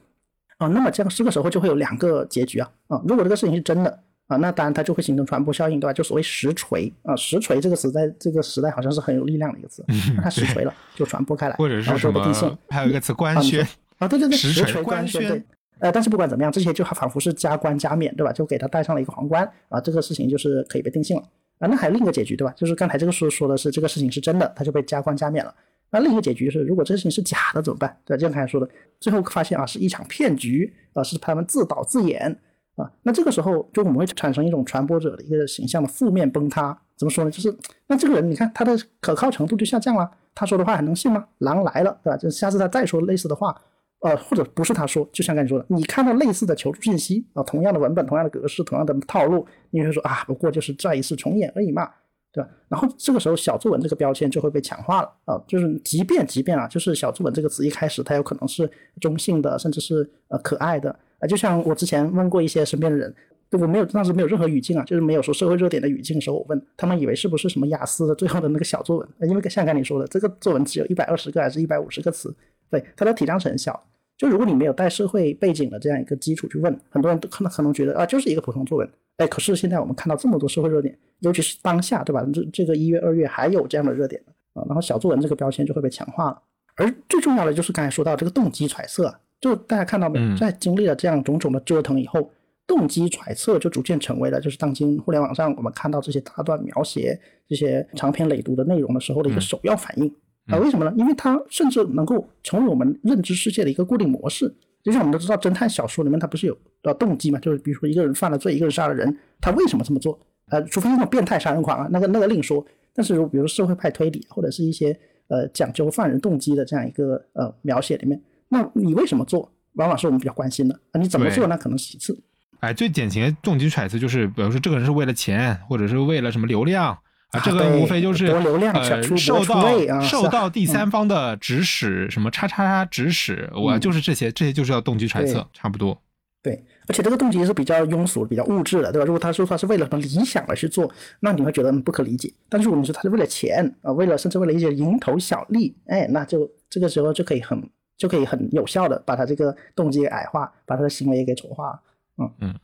啊。那么这样这个时候就会有两个结局啊啊，如果这个事情是真的。啊，那当然它就会形成传播效应，对吧？就所谓实锤啊，实锤这个词在这个时代好像是很有力量的一个词，那它实锤了就传播开来，或者是什么定性。？还有一个词官宣，啊，对对对，实锤官宣。呃，但是不管怎么样，这些就仿佛是加官加冕，对吧？就给他戴上了一个皇冠啊，这个事情就是可以被定性了啊。那还有另一个结局，对吧？就是刚才这个书说的是这个事情是真的，他就被加官加冕了。那另一个结局是，如果这个事情是假的怎么办？对吧？就像刚才说的，最后发现啊是一场骗局啊，是他们自导自演啊。那这个时候就我们会产生一种传播者的一个形象的负面崩塌。怎么说呢？就是那这个人，你看他的可靠程度就下降了，他说的话还能信吗？狼来了，对吧？就下次他再说类似的话。呃，或者不是他说，就像刚才说的，你看到类似的求助信息啊、同样的文本、同样的格式、同样的套路，你会说啊，不过就是再一次重演而已嘛，对吧？然后这个时候小作文这个标签就会被强化了啊、就是即便即便啊，就是小作文这个词一开始它有可能是中性的，甚至是呃可爱的啊、就像我之前问过一些身边的人。对我没有当时没有任何语境啊，就是没有说社会热点的语境的时候，我问他们以为是不是什么雅思的最后的那个小作文，因为像刚才你说的，这个作文只有一百二十个还是一百五十个词，对它的体量是很小。就如果你没有带社会背景的这样一个基础去问，很多人都可能可能觉得啊，就是一个普通作文。哎，可是现在我们看到这么多社会热点，尤其是当下，对吧？这这个一月、二月还有这样的热点啊，然后小作文这个标签就会被强化了。而最重要的就是刚才说到这个动机揣测啊，就大家看到没在经历了这样种种的折腾以后，动机揣测就逐渐成为了就是当今互联网上我们看到这些大段描写、这些长篇累牍的内容的时候的一个嗯首要反应。啊，为什么呢？因为它甚至能够成为我们认知世界的一个固定模式。就像我们都知道，侦探小说里面它不是有呃动机嘛？就是比如说一个人犯了罪，一个人杀了人，他为什么这么做？呃，除非那种变态杀人狂啊，那个那个另说。但是如果比如社会派推理或者是一些呃讲究犯人动机的这样一个呃描写里面，那你为什么做？往往是我们比较关心的啊。你怎么做那可能是其次。哎，最典型的动机揣测就是，比如说这个人是为了钱，或者是为了什么流量啊，啊这个无非就是博流量呃受到受到第三方的指使，什么叉叉叉指使，我嗯就是这些，这些就是要动机揣测，差不多。对，而且这个动机是比较庸俗、比较物质的，对吧？如果他说他是为了什么理想而去做，那你会觉得嗯不可理解。但是我们说他是为了钱啊、为了甚至为了一些蝇头小利，哎，那就这个时候就可以很就可以很有效的把他这个动机给矮化，把他的行为也给丑化。嗯嗯。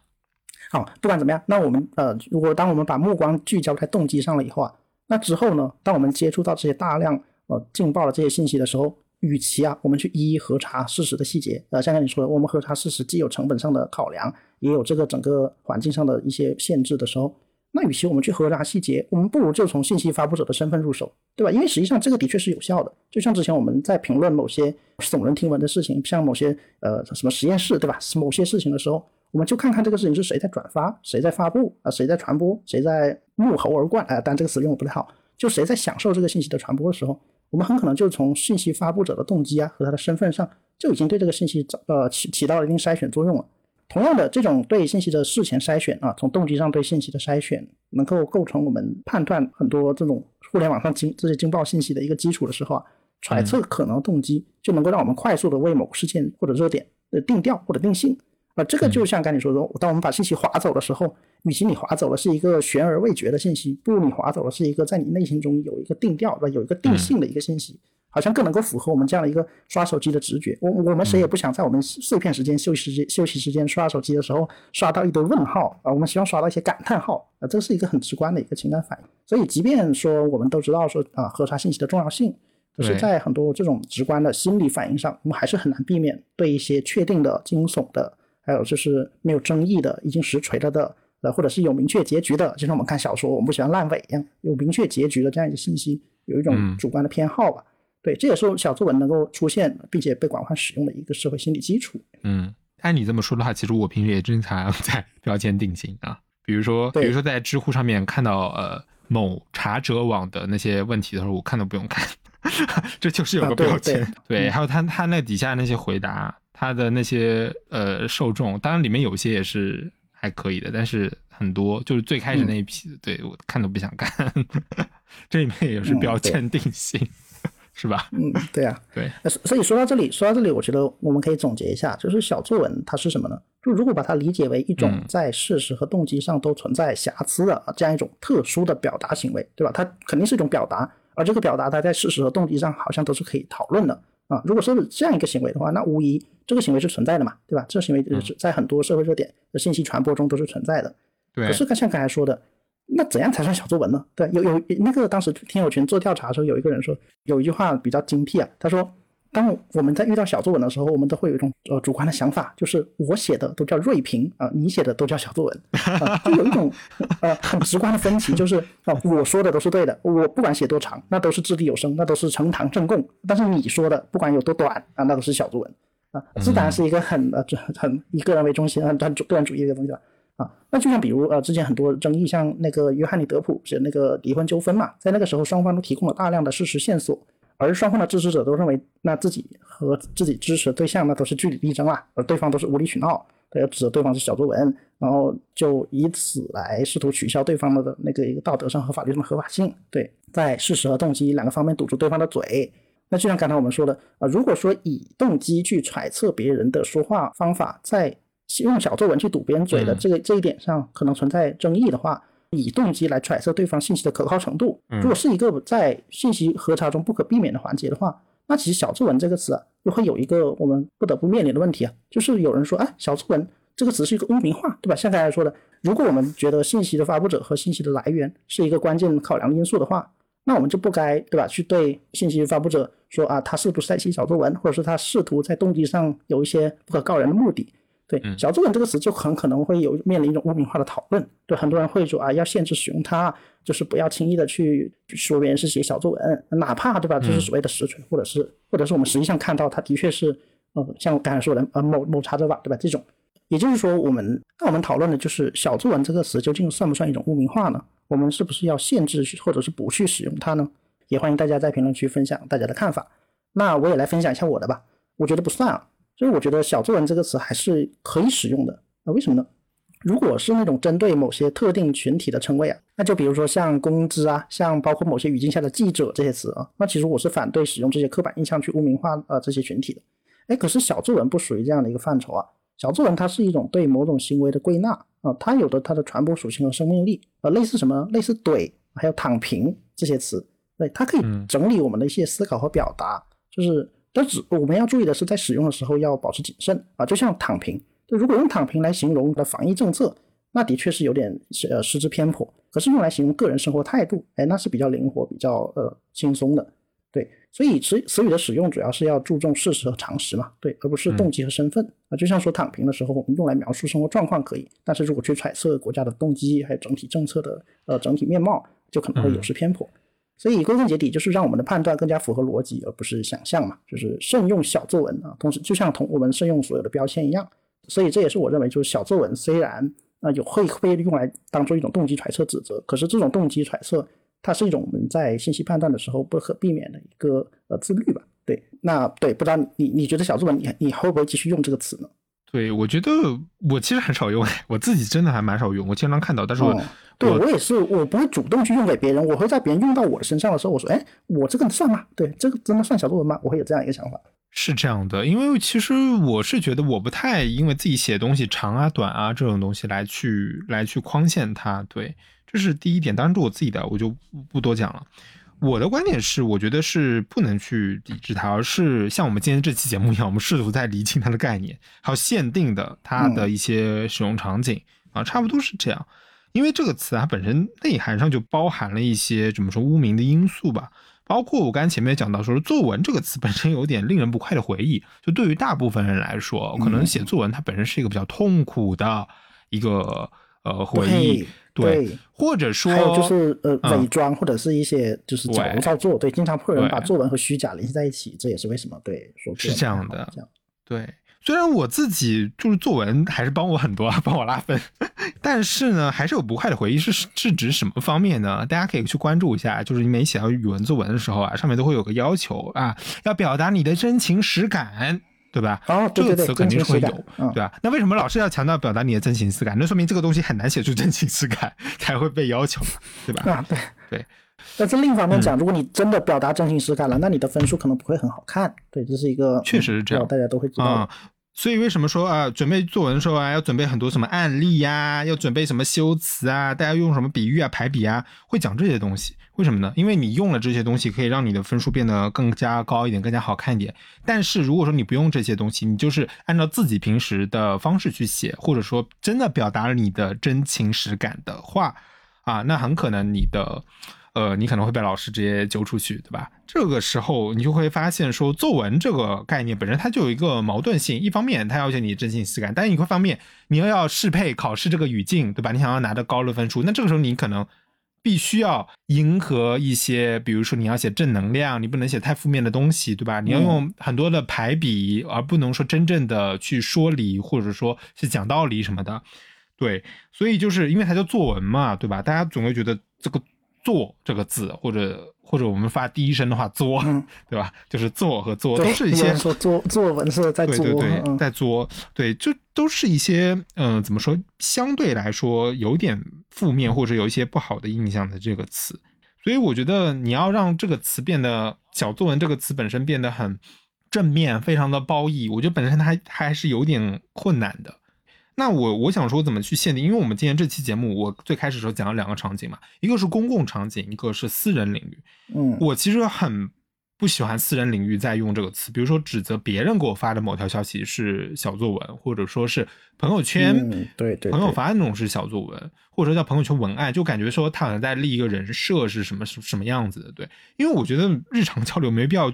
好，不管怎么样，那我们呃，如果当我们把目光聚焦在动机上了以后啊，那之后呢，当我们接触到这些大量呃劲爆的这些信息的时候，与其啊我们去一一核查事实的细节，呃，像刚你说的，我们核查事实既有成本上的考量，也有这个整个环境上的一些限制的时候，那与其我们去核查细节，我们不如就从信息发布者的身份入手，对吧？因为实际上这个的确是有效的。就像之前我们在评论某些耸人听闻的事情，像某些呃什么实验室，对吧？某些事情的时候，我们就看看这个事情是谁在转发，谁在发布啊、谁在传播，谁在怒吼而灌啊、但这个词用的不太好，就谁在享受这个信息的传播的时候，我们很可能就从信息发布者的动机啊和他的身份上，就已经对这个信息呃起起到了一定筛选作用了。同样的，这种对信息的事前筛选啊，从动机上对信息的筛选，能够构成我们判断很多这种互联网上惊这些惊爆信息的一个基础的时候啊，揣测可能动机就能够让我们快速的为某个事件或者热点的定调或者定性。啊，这个就像刚才说的，当我们把信息划走的时候，与其你划走的是一个悬而未决的信息，不如你划走的是一个在你内心中有一个定调，对吧？有一个定性的一个信息，好像更能够符合我们这样的一个刷手机的直觉。我我们谁也不想在我们碎片时间、休息时间、休息时间刷手机的时候刷到一堆问号啊，我们希望刷到一些感叹号啊，这是一个很直观的一个情感反应。所以，即便说我们都知道说啊，核查信息的重要性，可是在很多这种直观的心理反应上，我们还是很难避免对一些确定的惊悚的。还有就是没有争议的、已经实锤了的，呃，或者是有明确结局的，就像我们看小说，我们不喜欢烂尾一样，有明确结局的这样一个信息，有一种主观的偏好吧。对，这也是小作文能够出现并且被广泛使用的一个社会心理基础。嗯，按你这么说的话，其实我平时也经常 在标签定型啊，比如说，比如说在知乎上面看到呃某查者网的那些问题的时候，我看都不用看，这就是有个标签。对，还有他他那底下那些回答。他的那些呃受众，当然里面有些也是还可以的，但是很多就是最开始那一批，对我看都不想看。这里面也是标签定性，是吧？嗯，对啊，对。所以说到这里，说到这里，我觉得我们可以总结一下，就是小作文它是什么呢？就如果把它理解为一种在事实和动机上都存在瑕疵的这样一种特殊的表达行为，对吧？它肯定是一种表达，而这个表达它在事实和动机上好像都是可以讨论的。啊，如果说是这样一个行为的话，那无疑这个行为是存在的嘛，对吧？这个行为是在很多社会热点的信息传播中都是存在的。对。可是像刚才说的，那怎样才算小作文呢？对，有有那个当时听友群做调查的时候，有一个人说有一句话比较精辟啊，他说。当我们在遇到小作文的时候，我们都会有一种呃主观的想法，就是我写的都叫锐评啊，你写的都叫小作文，就有一种呃很直观的分歧，就是啊我说的都是对的，我不管写多长，那都是掷地有声，那都是呈堂证供，但是你说的不管有多短啊，那都是小作文啊，自然是一个很呃很以个人为中心、很很个人主义的东西了啊。那就像比如呃之前很多争议，像那个约翰尼德普写那个离婚纠纷嘛，在那个时候双方都提供了大量的事实线索。而双方的支持者都认为，那自己和自己支持的对象那都是据理力争啊，而对方都是无理取闹，要指责对方是小作文，然后就以此来试图取消对方的那个一个道德上和法律上的合法性。对，在事实和动机两个方面堵住对方的嘴。那就像刚才我们说的啊，如果说以动机去揣测别人的说话方法，在用小作文去堵别人嘴的这个这一点上可能存在争议的话。以动机来揣测对方信息的可靠程度，如果是一个在信息核查中不可避免的环节的话，那其实“小作文”这个词啊，又会有一个我们不得不面临的问题啊，就是有人说，哎，小作文这个词是一个污名化，对吧？像刚才说的，如果我们觉得信息的发布者和信息的来源是一个关键考量因素的话，那我们就不该，对吧？去对信息发布者说啊，他是不是在写小作文，或者是他试图在动机上有一些不可告人的目的。对“小作文”这个词就很可能会有面临一种污名化的讨论，对很多人会说啊，要限制使用它，就是不要轻易的去说别人是写小作文，哪怕对吧，就是所谓的实锤，或者是或者是我们实际上看到它的确是，呃，像我刚才说的呃某某查者网对吧？这种，也就是说，我们那我们讨论的就是“小作文”这个词究竟算不算一种污名化呢？我们是不是要限制或者是不去使用它呢？也欢迎大家在评论区分享大家的看法。那我也来分享一下我的吧，我觉得不算啊。所以我觉得“小作文”这个词还是可以使用的。那为什么呢？如果是那种针对某些特定群体的称谓啊，那就比如说像工资啊，像包括某些语境下的记者这些词啊，那其实我是反对使用这些刻板印象去污名化呃这些群体的。哎，可是小作文不属于这样的一个范畴啊。小作文它是一种对某种行为的归纳啊，它有的它的传播属性和生命力啊，类似什么？类似怼，还有躺平这些词，对，它可以整理我们的一些思考和表达，就是。但只我们要注意的是，在使用的时候要保持谨慎啊。就像躺平，就如果用躺平来形容的防疫政策，那的确是有点呃失之偏颇。可是用来形容个人生活态度，哎，那是比较灵活、比较呃轻松的。对，所以词词语的使用主要是要注重事实和常识嘛，对，而不是动机和身份啊。就像说躺平的时候，我们用来描述生活状况可以，但是如果去揣测国家的动机还有整体政策的呃整体面貌，就可能会有失偏颇。所以归根结底就是让我们的判断更加符合逻辑，而不是想象嘛。就是慎用小作文啊，同时就像同我们慎用所有的标签一样。所以这也是我认为，就是小作文虽然啊有会被用来当做一种动机揣测指责，可是这种动机揣测它是一种我们在信息判断的时候不可避免的一个呃自律吧。对，那对，不知道你你觉得小作文你你会不会继续用这个词呢？对，我觉得我其实很少用，我自己真的还蛮少用，我经常看到，但是我、哦对我也是，我不会主动去用给别人，我会在别人用到我的身上的时候，我说，哎，我这个算吗？对，这个真的算小作文吗？我会有这样一个想法。是这样的，因为其实我是觉得我不太因为自己写东西长啊、短啊这种东西来去来去框限它，对，这是第一点。当然，这我自己的，我就不不多讲了。我的观点是，我觉得是不能去抵制它，而是像我们今天这期节目一样，我们试图在厘清它的概念，还有限定的它的一些使用场景、啊，差不多是这样。因为这个词它本身内涵上就包含了一些怎么说污名的因素吧，包括我刚才前面讲到说，作文这个词本身有点令人不快的回忆，就对于大部分人来说，可能写作文它本身是一个比较痛苦的一个呃回忆，对对或者说还有就是呃嗯伪装或者是一些就是矫对揉造作，对，经常会有人把作文和虚假联系在一起，这也是为什么对说是这样的这样对，虽然我自己就是作文还是帮我很多，啊，帮我拉分，但是呢，还是有不快的回忆。是是指什么方面呢？大家可以去关注一下，就是你每写到语文作文的时候啊，上面都会有个要求啊，要表达你的真情实感。对吧？哦对对对这个词肯定是会有，嗯对吧？那为什么老是要强调表达你的真情实感？那说明这个东西很难写出真情实感，才会被要求，对吧？啊，对对。但是另一方面嗯讲，如果你真的表达真情实感了，那你的分数可能不会很好看。对，这是一个确实是这样嗯大家都会知道。所以为什么说啊，准备作文的时候啊，要准备很多什么案例呀、要准备什么修辞啊，大家用什么比喻啊、排比啊，会讲这些东西。为什么呢？因为你用了这些东西，可以让你的分数变得更加高一点，更加好看一点。但是如果说你不用这些东西，你就是按照自己平时的方式去写，或者说真的表达了你的真情实感的话，啊，那很可能你的。呃，你可能会被老师直接揪出去，对吧？这个时候你就会发现说，作文这个概念本身它就有一个矛盾性，一方面它要求你真情实感，但一个方面你又要适配考试这个语境，对吧？你想要拿到高的分数，那这个时候你可能必须要迎合一些，比如说你要写正能量，你不能写太负面的东西，对吧？你要用很多的排比，而不能说真正的去说理，或者说是讲道理什么的。对，所以就是因为它叫作文嘛，对吧？大家总会觉得这个“作”这个字，或者或者我们发第一声的话“作”，嗯 对吧？就是“作”和“作”都是一些说作作文是在作，对对对，嗯在作，对，就都是一些嗯、呃怎么说，相对来说有点负面或者有一些不好的印象的这个词。所以我觉得你要让这个词变得小作文这个词本身变得很正面，非常的褒义，我觉得本身它还还是有点困难的。那我我想说怎么去限定？因为我们今天这期节目，我最开始的时候讲了两个场景嘛，一个是公共场景，一个是私人领域。嗯我其实很不喜欢私人领域在用这个词，比如说指责别人给我发的某条消息是小作文，或者说是朋友圈、嗯对对朋友发的那种是小作文，或者说叫朋友圈文案，就感觉说他好像在立一个人设是什么什什么样子的，对，因为我觉得日常交流没必要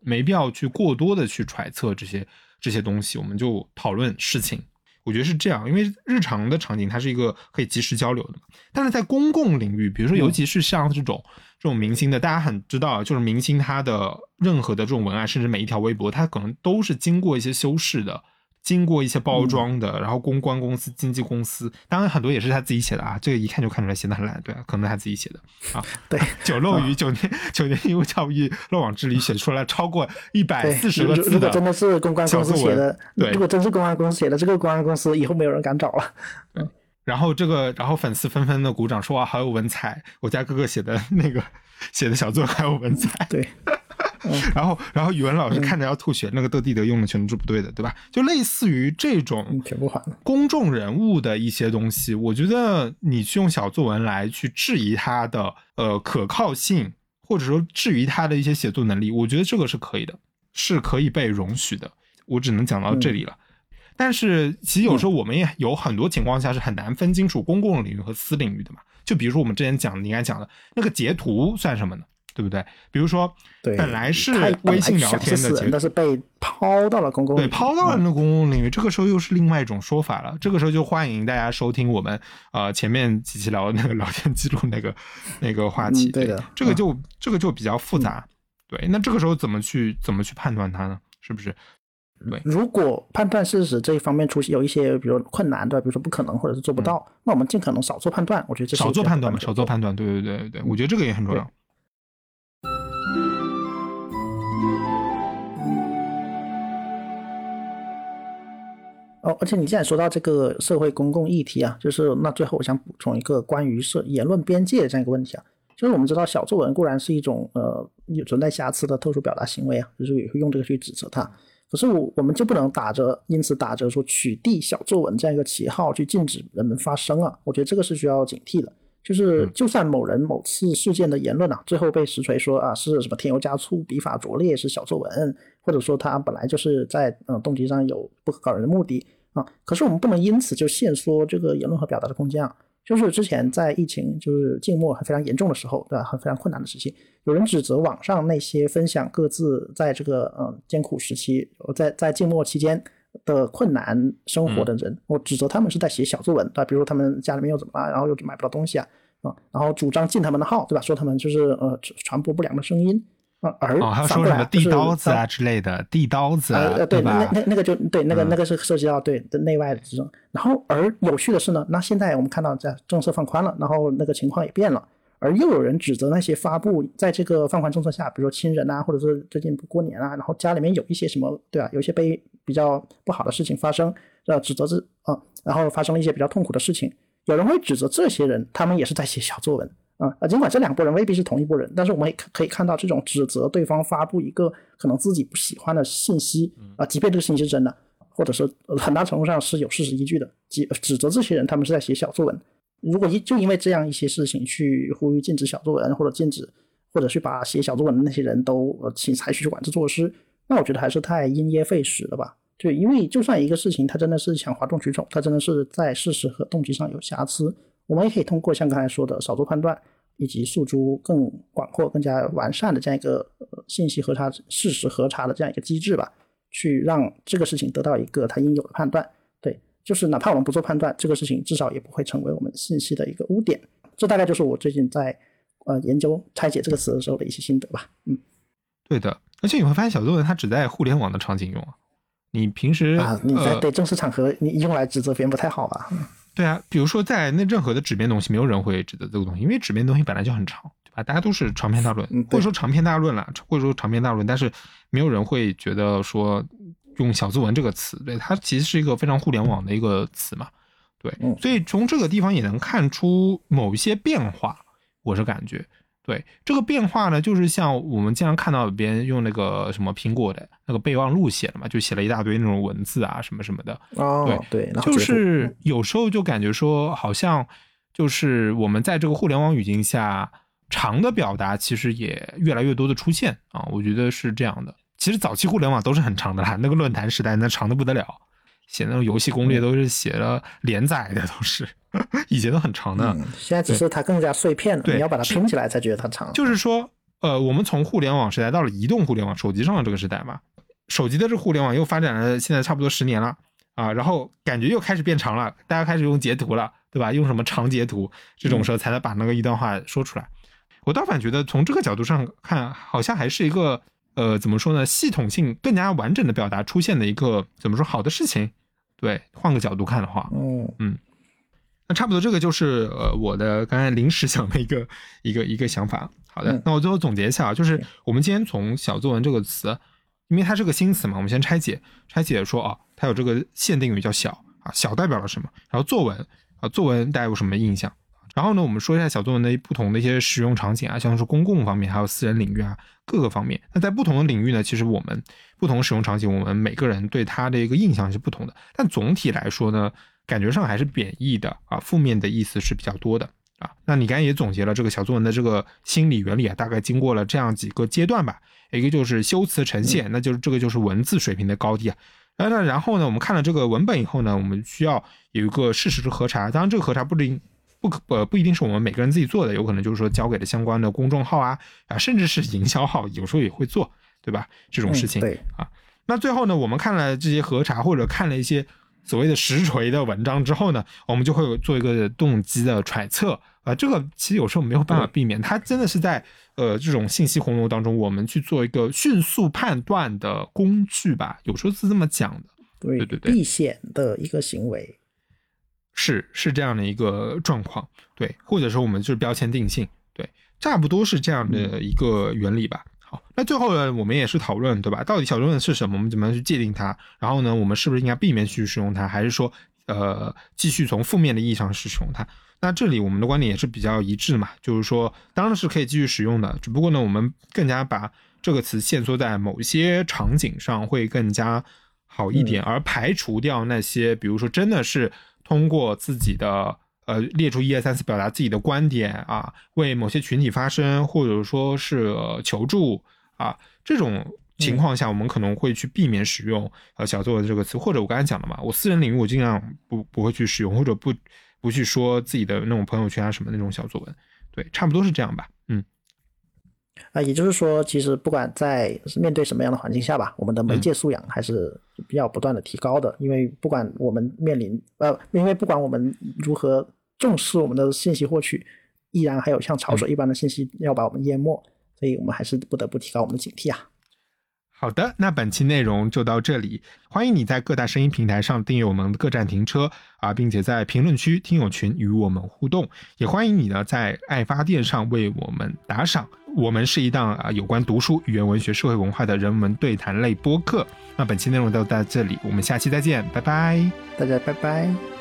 没必要去过多的去揣测这些这些东西，我们就讨论事情。我觉得是这样，因为日常的场景它是一个可以及时交流的嘛。但是在公共领域，比如说尤其是像这种、这种明星的，大家很知道，就是明星他的任何的这种文案，甚至每一条微博，他可能都是经过一些修饰的，经过一些包装的，然后公关公司、经纪公司，当然很多也是他自己写的啊，这个一看就看出来写的很烂，对啊，可能他自己写的啊。对，九漏鱼九年九年义务教育漏网之鱼写出来超过一百对，四十个如字的如果真的是公关公司写的，对如果真是公关公司写的，这个公关公司以后没有人敢找了。然后这个，然后粉丝纷纷的鼓掌说哇，好有文采！我家哥哥写的那个写的小作文还有文采。对，然后，然后语文老师看着要吐血，那个德地德用的全都是不对的，对吧？就类似于这种。公众人物的一些东西，我觉得你去用小作文来去质疑他的呃可靠性，或者说质疑他的一些写作能力，我觉得这个是可以的，是可以被容许的。我只能讲到这里了。但是其实有时候我们也有很多情况下是很难分清楚公共领域和私领域的嘛。就比如说我们之前讲的，你刚才讲的那个截图算什么呢？对不对？比如说，对，本来是微信聊天的但，是被抛到了公共对，抛到了那个公共领域，这个时候又是另外一种说法了。这个时候就欢迎大家收听我们呃前面几期聊的那个 聊天记录那个那个话题。嗯对的这个就、这个就比较复杂。对，那这个时候怎么去怎么去判断它呢？是不是？对如果判断事实这一方面出现有一些，比如困难对吧？比如说不可能或者是做不到，那我们尽可能少做判断。我觉得这少做判断嘛，嘛，少做判断。对对对对对，我觉得这个也很重要。哦，而且你既然说到这个社会公共议题啊，就是那最后我想补充一个关于社言论边界的这样一个问题啊，就是我们知道小作文固然是一种呃有存在瑕疵的特殊表达行为啊，就是也会用这个去指责它，可是我我们就不能打着因此打着说取缔小作文这样一个旗号去禁止人们发声啊，我觉得这个是需要警惕的。就是就算某人某次事件的言论啊，最后被实锤说啊是什么添油加醋、笔法拙劣是小作文，或者说他本来就是在嗯动机上有不可告人的目的啊，可是我们不能因此就限缩这个言论和表达的空间啊。就是之前在疫情就是静默还非常严重的时候，对吧？很非常困难的时期，有人指责网上那些分享各自在这个嗯艰苦时期，在在静默期间。的困难生活的人，我指责他们是在写小作文，对吧？比如他们家里面又怎么了，然后又买不到东西啊，啊，然后主张禁他们的号，对吧？说他们就是呃传播不良的声音啊，而还说什么地刀子啊之类的，递刀子，呃，对，那那那个就对，那个那个是涉及到对的内外的这种。然后而有趣的是呢，那现在我们看到在政策放宽了，然后那个情况也变了。而又有人指责那些发布在这个放宽政策下，比如说亲人啊，或者是最近不过年啊，然后家里面有一些什么，对吧？有一些被比较不好的事情发生，呃，指责这啊，然后发生了一些比较痛苦的事情，有人会指责这些人，他们也是在写小作文啊。啊，尽管这两拨人未必是同一拨人，但是我们也可以看到这种指责对方发布一个可能自己不喜欢的信息啊，即便这个信息是真的，或者是很大程度上是有事实依据的，指指责这些人他们是在写小作文。如果一就因为这样一些事情去呼吁禁止小作文，或者禁止，或者去把写小作文的那些人都请采取管制措施，那我觉得还是太因噎废食了吧？就因为就算一个事情它真的是想哗众取宠，它真的是在事实和动机上有瑕疵，我们也可以通过像刚才说的少做判断，以及诉诸更广阔、更加完善的这样一个信息核查、事实核查的这样一个机制吧，去让这个事情得到一个它应有的判断。就是哪怕我们不做判断，这个事情至少也不会成为我们信息的一个污点。这大概就是我最近在呃研究拆解这个词的时候的一些心得吧。嗯，对的。而且你会发现，小作文它只在互联网的场景用啊。你平时啊，你在对正式场合你用来指责别人不太好吧？对啊，比如说在那任何的纸面东西，没有人会指责这个东西，因为纸面东西本来就很长，对吧？大家都是长篇大论，或者说长篇大论了，或者说长篇大论，但是没有人会觉得说。用小作文这个词，对它其实是一个非常互联网的一个词嘛，对，所以从这个地方也能看出某一些变化。我是感觉，对这个变化呢，就是像我们经常看到别人用那个什么苹果的那个备忘录写的嘛，就写了一大堆那种文字啊什么什么的。哦，对，就是有时候就感觉说，好像就是我们在这个互联网语境下，长的表达其实也越来越多的出现啊，我觉得是这样的。其实早期互联网都是很长的啦，那个论坛时代那长的不得了，写那种游戏攻略都是写了连载的，都是 以前都很长的。现在只是它更加碎片了，你要把它拼起来才觉得它长。就是说，呃，我们从互联网时代到了移动互联网、手机上的这个时代嘛，手机的这互联网又发展了，现在差不多十年了啊，然后感觉又开始变长了，大家开始用截图了，对吧？用什么长截图这种时候才能把那个一段话说出来。我倒反觉得从这个角度上看，好像还是一个。呃，怎么说呢？系统性更加完整的表达出现的一个怎么说好的事情？对，换个角度看的话，嗯嗯，那差不多这个就是呃我的刚才临时想的一个一个一个想法。好的，那我最后总结一下啊，就是我们今天从小作文这个词，因为它是个新词嘛，我们先拆解拆解说啊，它有这个限定语叫小啊，小代表了什么？然后作文啊，作文大家有什么印象？然后呢，我们说一下小作文的不同的一些使用场景啊，像是公共方面，还有私人领域啊，各个方面。那在不同的领域呢，其实我们不同使用场景，我们每个人对它的一个印象是不同的。但总体来说呢，感觉上还是贬义的啊，负面的意思是比较多的啊。那你刚才也总结了这个小作文的这个心理原理啊，大概经过了这样几个阶段吧。一个就是修辞呈现，那就是这个就是文字水平的高低啊。那然后呢，我们看了这个文本以后呢，我们需要有一个事实的核查。当然，这个核查不一定。不可不不一定是我们每个人自己做的，有可能就是说交给了相关的公众号啊啊，甚至是营销号，有时候也会做，对吧？这种事情对啊。那最后呢，我们看了这些核查或者看了一些所谓的实锤的文章之后呢，我们就会做一个动机的揣测啊。这个其实有时候没有办法避免，它真的是在呃这种信息洪流当中，我们去做一个迅速判断的工具吧。有时候是这么讲的，对对对，避险的一个行为。是是这样的一个状况，对，或者说我们就是标签定性，对，差不多是这样的一个原理吧。好，那最后呢，我们也是讨论，对吧？到底小作文是什么？我们怎么样去界定它？然后呢，我们是不是应该避免去使用它，还是说，呃，继续从负面的意义上去使用它？那这里我们的观点也是比较一致嘛，就是说，当然是可以继续使用的，只不过呢，我们更加把这个词限缩在某一些场景上会更加好一点，而排除掉那些，比如说真的是通过自己的。呃，列出一二三四，表达自己的观点啊，为某些群体发声，或者说是求助啊，这种情况下，我们可能会去避免使用呃小作文这个词，或者我刚才讲了嘛，我私人领域我尽量不不会去使用，或者不不去说自己的那种朋友圈啊什么那种小作文，对，差不多是这样吧，嗯。啊，也就是说，其实不管在面对什么样的环境下吧，我们的媒介素养还是比较不断的提高的，因为不管我们面临呃，因为不管我们如何。重视我们的信息获取，依然还有像潮水一般的信息要把我们淹没，所以我们还是不得不提高我们的警惕啊。好的，那本期内容就到这里，欢迎你在各大声音平台上订阅我们各站停车啊，并且在评论区听友群与我们互动，也欢迎你呢在爱发电上为我们打赏。我们是一档啊有关读书、语言文学、社会文化的人文对谈类播客。那本期内容就到这里，我们下期再见，拜拜，大家拜拜。